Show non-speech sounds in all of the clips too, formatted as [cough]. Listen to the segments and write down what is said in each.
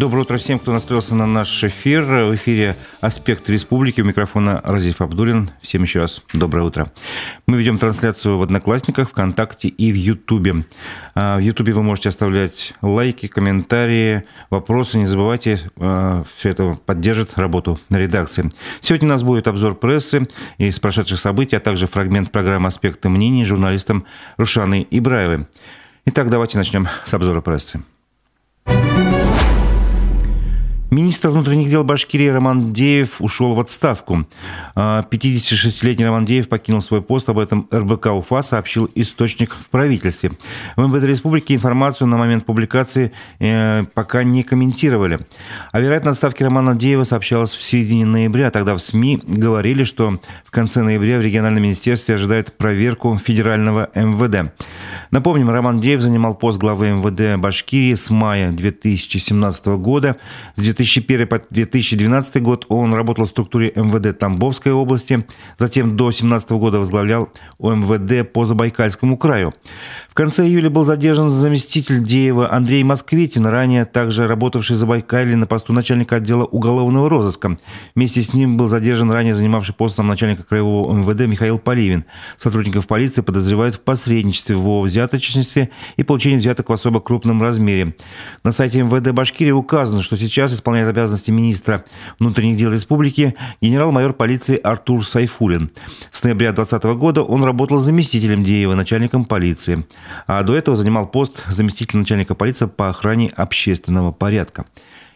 Доброе утро всем, кто настроился на наш эфир. В эфире «Аспект республики». У микрофона Разиф Абдулин. Всем еще раз доброе утро. Мы ведем трансляцию в Одноклассниках, ВКонтакте и в Ютубе. А, в Ютубе вы можете оставлять лайки, комментарии, вопросы. Не забывайте, а, все это поддержит работу редакции. Сегодня у нас будет обзор прессы из прошедших событий, а также фрагмент программы «Аспекты мнений» журналистом Рушаной Ибраевой. Итак, давайте начнем с обзора прессы. Министр внутренних дел Башкирии Роман Деев ушел в отставку. 56-летний а, Роман Деев покинул свой пост. Об этом РБК УФА сообщил источник в правительстве. В МВД Республики информацию на момент публикации э, пока не комментировали. О вероятной отставке Романа Деева сообщалось в середине ноября. Тогда в СМИ говорили, что в конце ноября в региональном министерстве ожидают проверку федерального МВД. Напомним, Роман Деев занимал пост главы МВД Башкирии с мая 2017 года. С 2001 по 2012 год он работал в структуре МВД Тамбовской области, затем до 2017 года возглавлял ОМВД по Забайкальскому краю. В конце июля был задержан заместитель Деева Андрей Москвитин, ранее также работавший в Забайкале на посту начальника отдела уголовного розыска. Вместе с ним был задержан ранее занимавший пост начальника краевого МВД Михаил Поливин. Сотрудников полиции подозревают в посредничестве во взяточничестве и получении взяток в особо крупном размере. На сайте МВД Башкирии указано, что сейчас исполняет обязанности министра внутренних дел республики генерал-майор полиции Артур Сайфулин. С ноября 2020 года он работал заместителем Деева, начальником полиции. А до этого занимал пост заместителя начальника полиции по охране общественного порядка.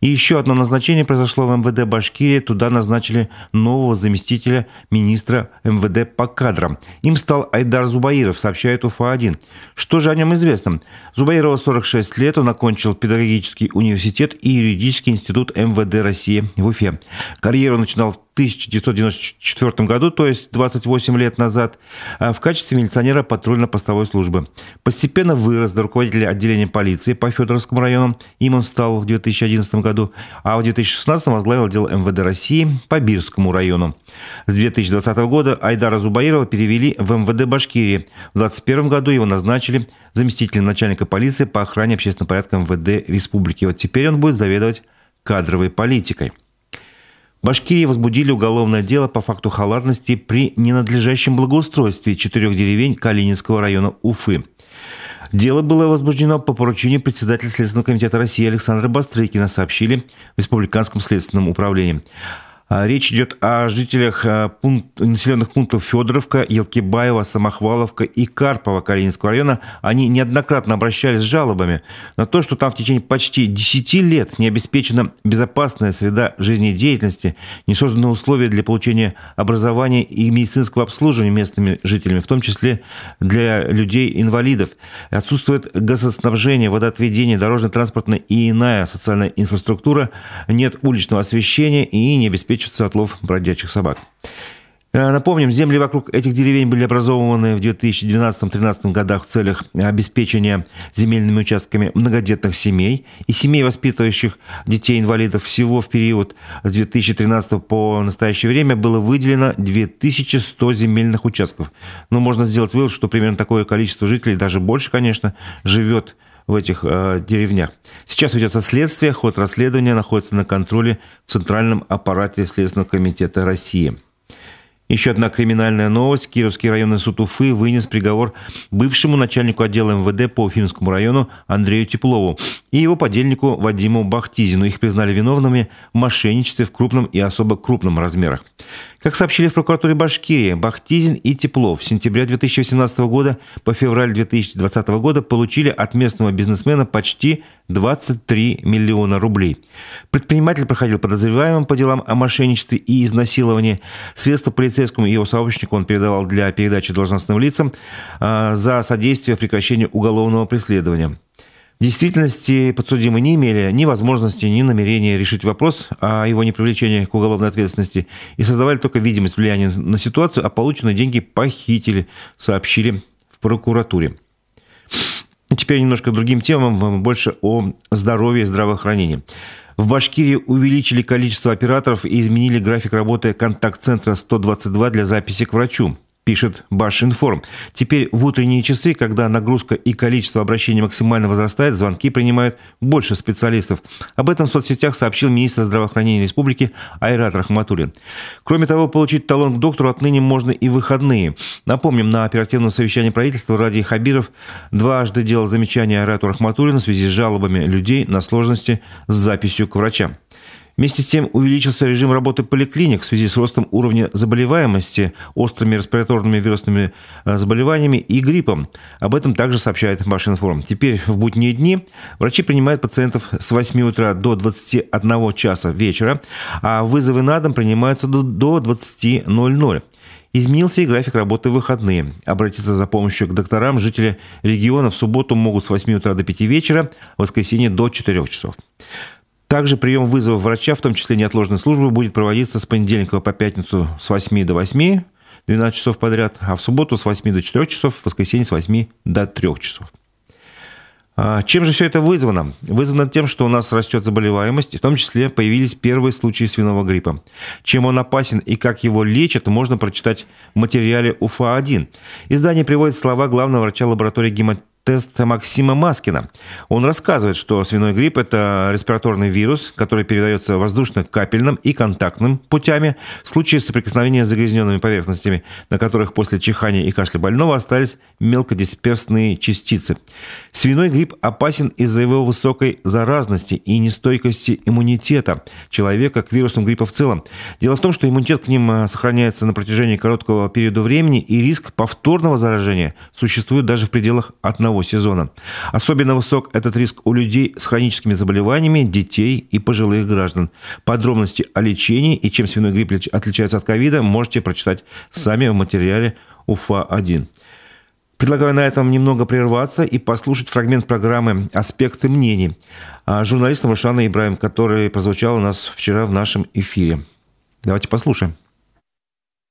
И еще одно назначение произошло в МВД Башкирии. Туда назначили нового заместителя министра МВД по кадрам. Им стал Айдар Зубаиров, сообщает УФА-1. Что же о нем известно? Зубаирова 46 лет, он окончил педагогический университет и юридический институт МВД России в Уфе. Карьеру начинал в 1994 году, то есть 28 лет назад, а в качестве милиционера патрульно-постовой службы. Постепенно вырос до руководителя отделения полиции по Федоровскому району. Им он стал в 2011 году, а в 2016 возглавил отдел МВД России по Бирскому району. С 2020 года Айдара Зубаирова перевели в МВД Башкирии. В 2021 году его назначили заместителем начальника полиции по охране общественного порядка МВД Республики. Вот теперь он будет заведовать кадровой политикой. Башкирии возбудили уголовное дело по факту халатности при ненадлежащем благоустройстве четырех деревень Калининского района Уфы. Дело было возбуждено по поручению председателя Следственного комитета России Александра Бастрыкина, сообщили в Республиканском следственном управлении. А, речь идет о жителях а, пункт, населенных пунктов Федоровка, Елкибаева, Самохваловка и Карпова Калининского района. Они неоднократно обращались с жалобами на то, что там в течение почти 10 лет не обеспечена безопасная среда жизнедеятельности, не созданы условия для получения образования и медицинского обслуживания местными жителями, в том числе для людей-инвалидов. Отсутствует газоснабжение, водоотведение, дорожно-транспортная и иная социальная инфраструктура, нет уличного освещения и не обеспечена обеспечивается отлов бродячих собак. Э, напомним, земли вокруг этих деревень были образованы в 2012-2013 годах в целях обеспечения земельными участками многодетных семей и семей, воспитывающих детей-инвалидов. Всего в период с 2013 по настоящее время было выделено 2100 земельных участков. Но можно сделать вывод, что примерно такое количество жителей, даже больше, конечно, живет в этих э, деревнях. Сейчас ведется следствие, ход расследования находится на контроле в Центральном аппарате Следственного комитета России. Еще одна криминальная новость. Кировский районный суд Уфы вынес приговор бывшему начальнику отдела МВД по Уфимскому району Андрею Теплову и его подельнику Вадиму Бахтизину. Их признали виновными в мошенничестве в крупном и особо крупном размерах. Как сообщили в прокуратуре Башкирии, Бахтизин и Теплов с сентября 2018 года по февраль 2020 года получили от местного бизнесмена почти 23 миллиона рублей. Предприниматель проходил подозреваемым по делам о мошенничестве и изнасиловании. Средства полицейскому и его сообщнику он передавал для передачи должностным лицам а, за содействие прекращению уголовного преследования. В действительности подсудимые не имели ни возможности, ни намерения решить вопрос о его непривлечении к уголовной ответственности и создавали только видимость влияния на ситуацию, а полученные деньги похитили, сообщили в прокуратуре. Теперь немножко другим темам, больше о здоровье и здравоохранении. В Башкирии увеличили количество операторов и изменили график работы контакт-центра 122 для записи к врачу. Пишет Башинформ. Теперь в утренние часы, когда нагрузка и количество обращений максимально возрастает, звонки принимают больше специалистов. Об этом в соцсетях сообщил министр здравоохранения республики Айрат Рахматуллин. Кроме того, получить талон к доктору отныне можно и выходные. Напомним, на оперативном совещании правительства Ради Хабиров дважды делал замечания Айрату Рахматуллину в связи с жалобами людей на сложности с записью к врачам. Вместе с тем увеличился режим работы поликлиник в связи с ростом уровня заболеваемости острыми респираторными вирусными э, заболеваниями и гриппом. Об этом также сообщает Башинформ. Теперь в будние дни врачи принимают пациентов с 8 утра до 21 часа вечера, а вызовы на дом принимаются до 20.00. Изменился и график работы в выходные. Обратиться за помощью к докторам жители региона в субботу могут с 8 утра до 5 вечера, в воскресенье до 4 часов. Также прием вызова врача, в том числе неотложной службы, будет проводиться с понедельника по пятницу с 8 до 8, 12 часов подряд, а в субботу с 8 до 4 часов, в воскресенье с 8 до 3 часов. А чем же все это вызвано? Вызвано тем, что у нас растет заболеваемость, в том числе появились первые случаи свиного гриппа. Чем он опасен и как его лечат, можно прочитать в материале УФА-1. Издание приводит слова главного врача лаборатории гематологии тест Максима Маскина. Он рассказывает, что свиной грипп – это респираторный вирус, который передается воздушно-капельным и контактным путями в случае соприкосновения с загрязненными поверхностями, на которых после чихания и кашля больного остались мелкодисперсные частицы. Свиной грипп опасен из-за его высокой заразности и нестойкости иммунитета человека к вирусам гриппа в целом. Дело в том, что иммунитет к ним а, сохраняется на протяжении короткого периода времени, и риск повторного заражения существует даже в пределах одного одного сезона. Особенно высок этот риск у людей с хроническими заболеваниями, детей и пожилых граждан. Подробности о лечении и чем свиной грипп отличается от ковида можете прочитать сами в материале УФА-1. Предлагаю на этом немного прерваться и послушать фрагмент программы «Аспекты мнений» журналистом Рушана Ибраем, который прозвучал у нас вчера в нашем эфире. Давайте послушаем.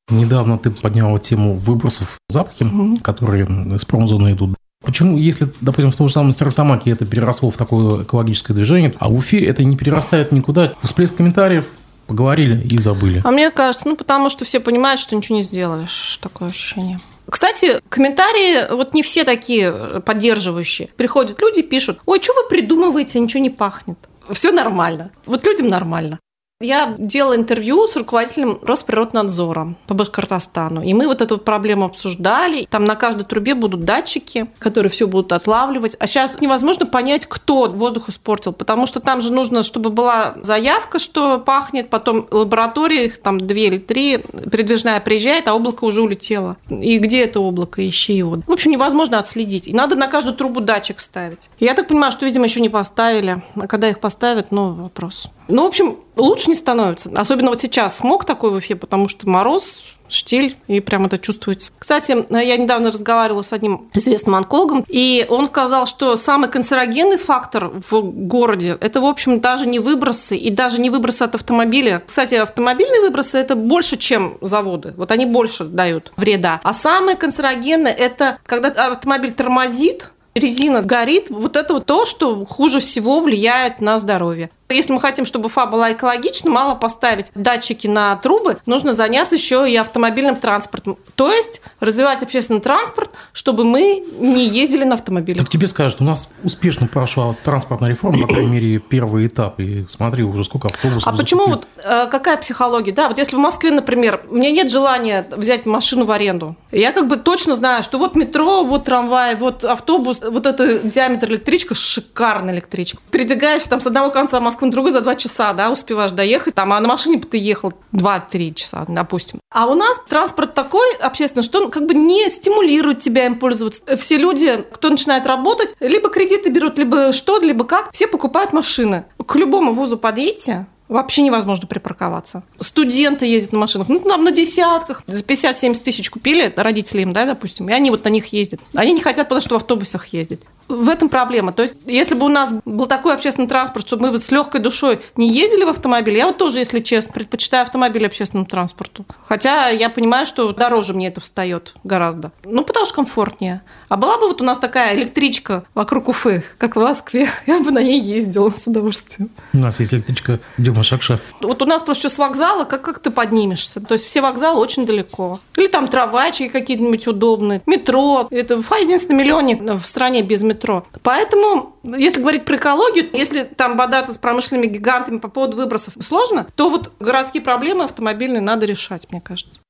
Недавно ты поднял тему выбросов запахи, mm-hmm. которые с промзоны идут. Почему, если, допустим, в том же самом Стерлитамаке это переросло в такое экологическое движение, а в Уфе это не перерастает никуда? Всплеск комментариев, поговорили и забыли. А мне кажется, ну потому что все понимают, что ничего не сделаешь. Такое ощущение. Кстати, комментарии вот не все такие поддерживающие. Приходят люди, пишут, ой, что вы придумываете, ничего не пахнет. Все нормально. Вот людям нормально. Я делала интервью с руководителем Росприроднадзора по Башкортостану. И мы вот эту проблему обсуждали. Там на каждой трубе будут датчики, которые все будут отлавливать. А сейчас невозможно понять, кто воздух испортил, потому что там же нужно, чтобы была заявка, что пахнет, потом лаборатория, их там две или три, передвижная приезжает, а облако уже улетело. И где это облако? Ищи его. В общем, невозможно отследить. И надо на каждую трубу датчик ставить. Я так понимаю, что, видимо, еще не поставили. А когда их поставят, ну, вопрос. Ну, в общем, лучше не становится. Особенно вот сейчас смог такой в Уфе, потому что мороз, штиль, и прям это чувствуется. Кстати, я недавно разговаривала с одним известным онкологом, и он сказал, что самый канцерогенный фактор в городе – это, в общем, даже не выбросы, и даже не выбросы от автомобиля. Кстати, автомобильные выбросы – это больше, чем заводы. Вот они больше дают вреда. А самое канцерогенное – это когда автомобиль тормозит, резина горит, вот это вот то, что хуже всего влияет на здоровье. Если мы хотим, чтобы Уфа была экологична, мало поставить датчики на трубы, нужно заняться еще и автомобильным транспортом. То есть развивать общественный транспорт, чтобы мы не ездили на автомобиле. Так тебе скажут, у нас успешно прошла транспортная реформа, по крайней мере, первый этап. И смотри, уже сколько автобусов. А почему вот э, какая психология? Да, вот если в Москве, например, у меня нет желания взять машину в аренду, я как бы точно знаю, что вот метро, вот трамвай, вот автобус, вот это диаметр электричка, шикарная электричка. Передвигаешься там с одного конца Москвы Москву на другую за два часа, да, успеваешь доехать, там, а на машине ты ехал 2-3 часа, допустим. А у нас транспорт такой общественный, что он как бы не стимулирует тебя им пользоваться. Все люди, кто начинает работать, либо кредиты берут, либо что, либо как, все покупают машины. К любому вузу подъедьте, Вообще невозможно припарковаться. Студенты ездят на машинах, ну, там на десятках, за 50-70 тысяч купили родители им, да, допустим, и они вот на них ездят. Они не хотят, потому что в автобусах ездить. В этом проблема. То есть, если бы у нас был такой общественный транспорт, чтобы мы с легкой душой не ездили в автомобиле, я вот тоже, если честно, предпочитаю автомобиль общественному транспорту. Хотя я понимаю, что дороже мне это встает гораздо. Ну, потому что комфортнее. А была бы вот у нас такая электричка вокруг Уфы, как в Москве, [laughs] я бы на ней ездила с удовольствием. У нас есть электричка, Фирма Шакша. Вот у нас просто с вокзала, как, как ты поднимешься? То есть все вокзалы очень далеко. Или там трамвайчики какие-нибудь удобные, метро. Это единственный миллионник в стране без метро. Поэтому, если говорить про экологию, если там бодаться с промышленными гигантами по поводу выбросов сложно, то вот городские проблемы автомобильные надо решать, мне кажется.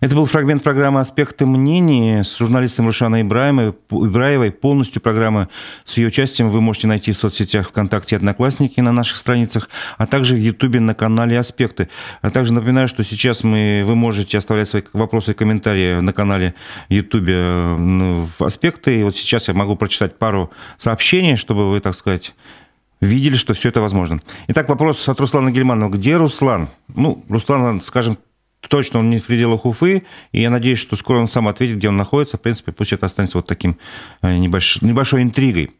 Это был фрагмент программы «Аспекты мнений» с журналистом Рушаной Ибраевой. Полностью программы с ее участием вы можете найти в соцсетях ВКонтакте Одноклассники на наших страницах, а также в Ютубе на канале «Аспекты». А также напоминаю, что сейчас мы, вы можете оставлять свои вопросы и комментарии на канале Ютубе в «Аспекты». И вот сейчас я могу прочитать пару сообщений, чтобы вы, так сказать, видели, что все это возможно. Итак, вопрос от Руслана Гельманова. Где Руслан? Ну, Руслан, скажем точно он не в пределах Уфы, и я надеюсь, что скоро он сам ответит, где он находится. В принципе, пусть это останется вот таким э, небольш... небольшой интригой.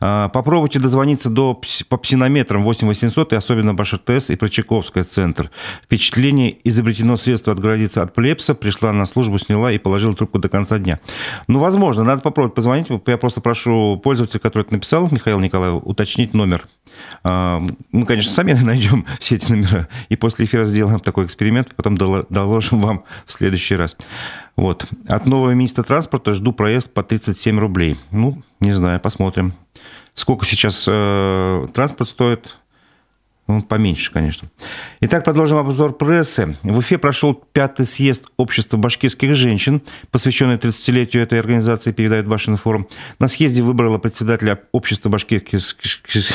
А, попробуйте дозвониться до, по псинометрам 8800 и особенно БашРТС и Прочаковская центр. Впечатление изобретено средство отгородиться от плепса, пришла на службу, сняла и положила трубку до конца дня. Ну, возможно, надо попробовать позвонить. Я просто прошу пользователя, который это написал, Михаил Николаев, уточнить номер а, мы, конечно, сами [laughs] найдем все эти номера, и после эфира сделаем такой эксперимент, потом доложим вам в следующий раз. Вот. От нового министра транспорта жду проезд по 37 рублей. Ну, не знаю, посмотрим. Сколько сейчас э, транспорт стоит? Ну, поменьше, конечно. Итак, продолжим обзор прессы. В Уфе прошел пятый съезд общества башкирских женщин, посвященный 30-летию этой организации, передает Башинформ. На съезде выбрала председателя общества башкирских,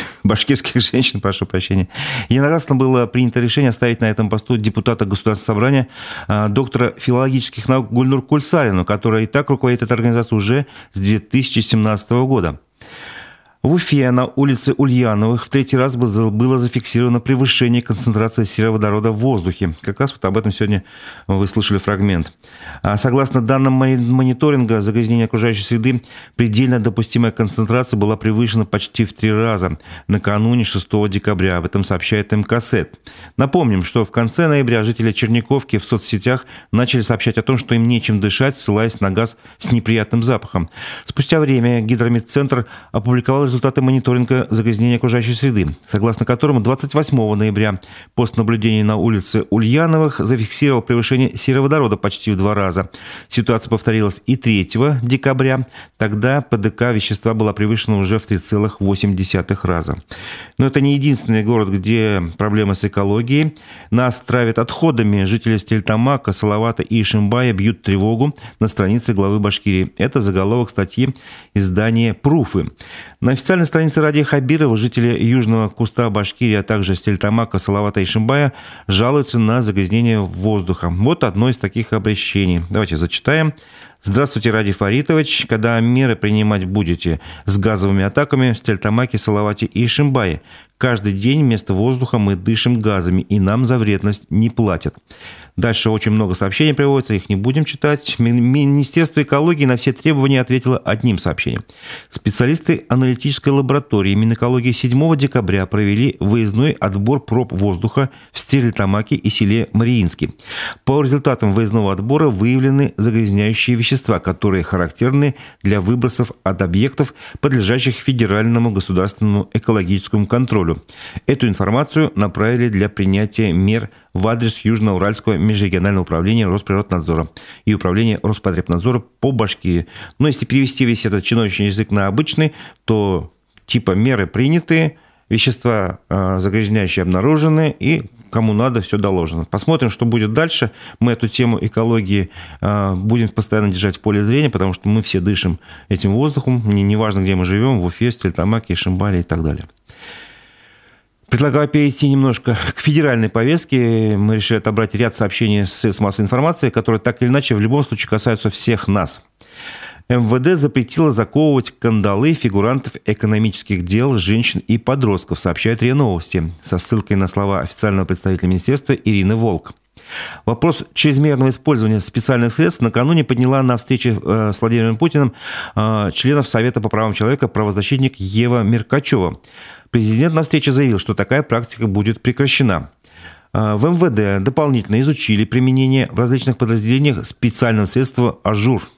[laughs] башкирских женщин, прошу прощения. Единогласно было принято решение оставить на этом посту депутата Государственного собрания а, доктора филологических наук Гульнур Кульсарину, которая и так руководит этой организацией уже с 2017 года. В Уфе на улице Ульяновых в третий раз было зафиксировано превышение концентрации сероводорода в воздухе. Как раз вот об этом сегодня вы слышали фрагмент. А согласно данным мониторинга загрязнения окружающей среды, предельно допустимая концентрация была превышена почти в три раза накануне 6 декабря. Об этом сообщает МКСЭД. Напомним, что в конце ноября жители Черниковки в соцсетях начали сообщать о том, что им нечем дышать, ссылаясь на газ с неприятным запахом. Спустя время Гидромедцентр опубликовал результаты мониторинга загрязнения окружающей среды, согласно которому 28 ноября пост наблюдения на улице Ульяновых зафиксировал превышение сероводорода почти в два раза. Ситуация повторилась и 3 декабря. Тогда ПДК вещества была превышена уже в 3,8 раза. Но это не единственный город, где проблемы с экологией. Нас травят отходами. Жители Стельтамака, Салавата и Ишимбая бьют тревогу на странице главы Башкирии. Это заголовок статьи издания «Пруфы». На официальной странице Радия Хабирова жители Южного Куста Башкирии, а также Стельтамака, Салавата и Шимбая жалуются на загрязнение воздуха. Вот одно из таких обращений. Давайте зачитаем. Здравствуйте, Ради Фаритович. Когда меры принимать будете с газовыми атаками в Стельтамаке, Салавате и Шимбае? Каждый день вместо воздуха мы дышим газами, и нам за вредность не платят. Дальше очень много сообщений приводится, их не будем читать. Министерство экологии на все требования ответило одним сообщением. Специалисты аналитической лаборатории Минэкологии 7 декабря провели выездной отбор проб воздуха в Стерлитамаке и селе Мариинский. По результатам выездного отбора выявлены загрязняющие вещества, которые характерны для выбросов от объектов, подлежащих федеральному государственному экологическому контролю. Эту информацию направили для принятия мер в адрес Южноуральского межрегионального управления Росприроднадзора и управления Роспотребнадзора по Башкирии. Но если перевести весь этот чиновничий язык на обычный, то типа меры приняты, вещества э, загрязняющие обнаружены и кому надо, все доложено. Посмотрим, что будет дальше. Мы эту тему экологии э, будем постоянно держать в поле зрения, потому что мы все дышим этим воздухом, неважно, где мы живем, в Уфе, Стельтамаке, Шимбале и так далее. Предлагаю перейти немножко к федеральной повестке. Мы решили отобрать ряд сообщений с средств массовой информации, которые так или иначе в любом случае касаются всех нас. МВД запретило заковывать кандалы фигурантов экономических дел, женщин и подростков, сообщают РИА Новости, со ссылкой на слова официального представителя министерства Ирины Волк. Вопрос чрезмерного использования специальных средств накануне подняла на встрече э, с Владимиром Путиным э, членов Совета по правам человека правозащитник Ева Меркачева. Президент на встрече заявил, что такая практика будет прекращена. А, в МВД дополнительно изучили применение в различных подразделениях специального средства «Ажур».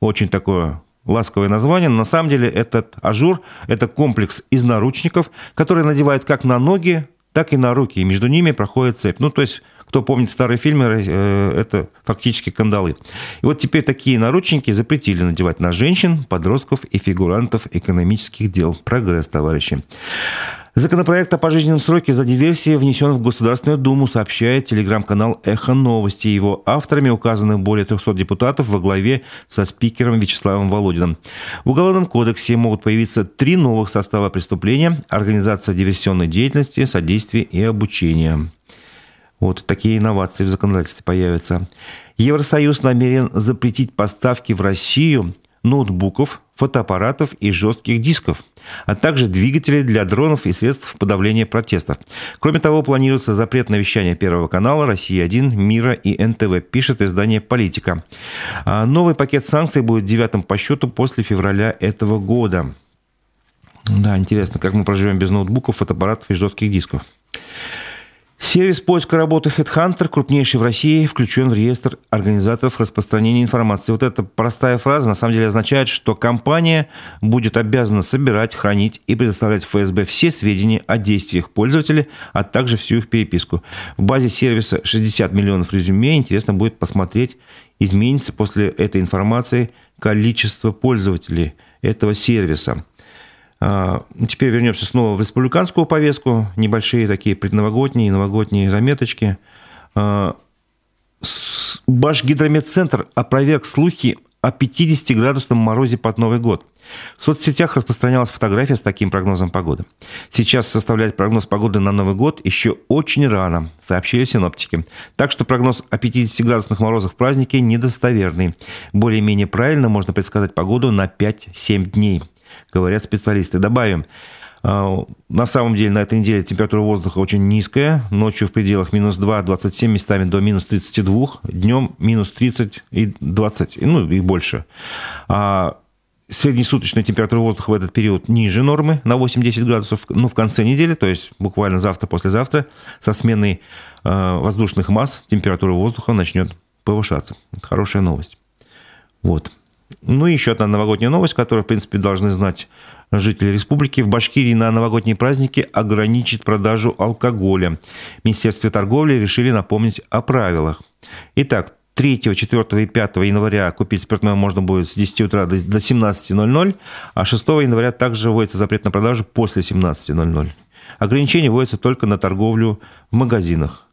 Очень такое ласковое название. На самом деле этот ажур – это комплекс из наручников, которые надевают как на ноги, так и на руки, и между ними проходит цепь. Ну, то есть кто помнит старые фильмы, э, это фактически кандалы. И вот теперь такие наручники запретили надевать на женщин, подростков и фигурантов экономических дел. Прогресс, товарищи. Законопроект о пожизненном сроке за диверсии внесен в Государственную Думу, сообщает телеграм-канал «Эхо новости». Его авторами указаны более 300 депутатов во главе со спикером Вячеславом Володиным. В Уголовном кодексе могут появиться три новых состава преступления – организация диверсионной деятельности, содействие и обучение. Вот такие инновации в законодательстве появятся. Евросоюз намерен запретить поставки в Россию ноутбуков, фотоаппаратов и жестких дисков, а также двигателей для дронов и средств подавления протестов. Кроме того, планируется запрет на вещание Первого канала, России-1, Мира и НТВ, пишет издание «Политика». А новый пакет санкций будет девятым по счету после февраля этого года. Да, интересно, как мы проживем без ноутбуков, фотоаппаратов и жестких дисков. Сервис поиска работы HeadHunter, крупнейший в России, включен в реестр организаторов распространения информации. Вот эта простая фраза на самом деле означает, что компания будет обязана собирать, хранить и предоставлять ФСБ все сведения о действиях пользователя, а также всю их переписку. В базе сервиса 60 миллионов резюме. Интересно будет посмотреть, изменится после этой информации количество пользователей этого сервиса. А, теперь вернемся снова в республиканскую повестку. Небольшие такие предновогодние новогодние заметочки. А, Башгидрометцентр опроверг слухи о 50-градусном морозе под Новый год. В соцсетях распространялась фотография с таким прогнозом погоды. Сейчас составлять прогноз погоды на Новый год еще очень рано, сообщили синоптики. Так что прогноз о 50-градусных морозах в празднике недостоверный. Более-менее правильно можно предсказать погоду на 5-7 дней говорят специалисты. Добавим, а, на самом деле на этой неделе температура воздуха очень низкая. Ночью в пределах минус 2, 27, местами до минус 32. Днем минус 30 и 20, ну и больше. А среднесуточная температура воздуха в этот период ниже нормы на 8-10 градусов. Ну, в конце недели, то есть буквально завтра-послезавтра, со сменой э, воздушных масс температура воздуха начнет повышаться. Это хорошая новость. Вот. Ну и еще одна новогодняя новость, которую, в принципе, должны знать жители республики. В Башкирии на новогодние праздники ограничить продажу алкоголя. Министерство торговли решили напомнить о правилах. Итак, 3, 4 и 5 января купить спиртное можно будет с 10 утра до 17.00, а 6 января также вводится запрет на продажу после 17.00. Ограничения вводятся только на торговлю в магазинах.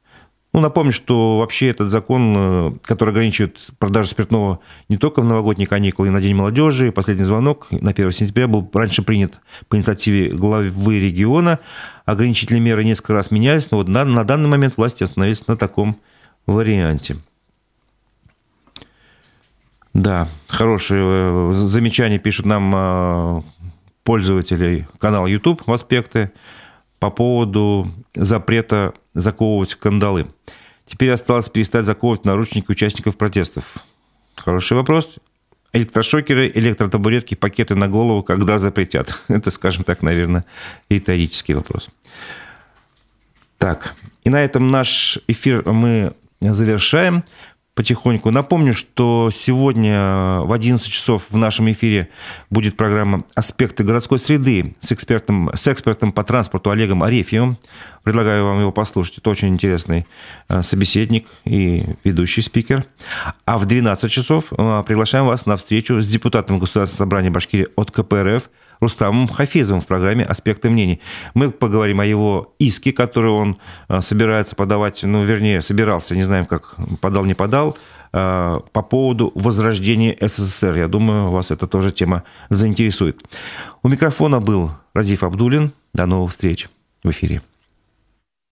Ну, напомню, что вообще этот закон, э, который ограничивает продажу спиртного не только в новогодние каникулы и на День молодежи, последний звонок на 1 сентября был раньше принят по инициативе главы региона. Ограничительные меры несколько раз менялись, но вот на, на данный момент власти остановились на таком варианте. Да, хорошие э, замечания пишут нам э, пользователи канала YouTube в аспекты по поводу запрета заковывать кандалы. Теперь осталось перестать заковывать наручники участников протестов. Хороший вопрос. Электрошокеры, электротабуретки, пакеты на голову, когда запретят? [laughs] Это, скажем так, наверное, риторический вопрос. Так, и на этом наш эфир мы завершаем потихоньку. Напомню, что сегодня в 11 часов в нашем эфире будет программа «Аспекты городской среды» с экспертом, с экспертом по транспорту Олегом Арефьевым. Предлагаю вам его послушать. Это очень интересный э, собеседник и ведущий спикер. А в 12 часов э, приглашаем вас на встречу с депутатом Государственного собрания Башкирии от КПРФ Рустамом Хафизовым в программе «Аспекты мнений». Мы поговорим о его иске, который он э, собирается подавать, ну, вернее, собирался, не знаем, как подал, не подал, э, по поводу возрождения СССР. Я думаю, вас эта тоже тема заинтересует. У микрофона был Разиф Абдулин. До новых встреч в эфире.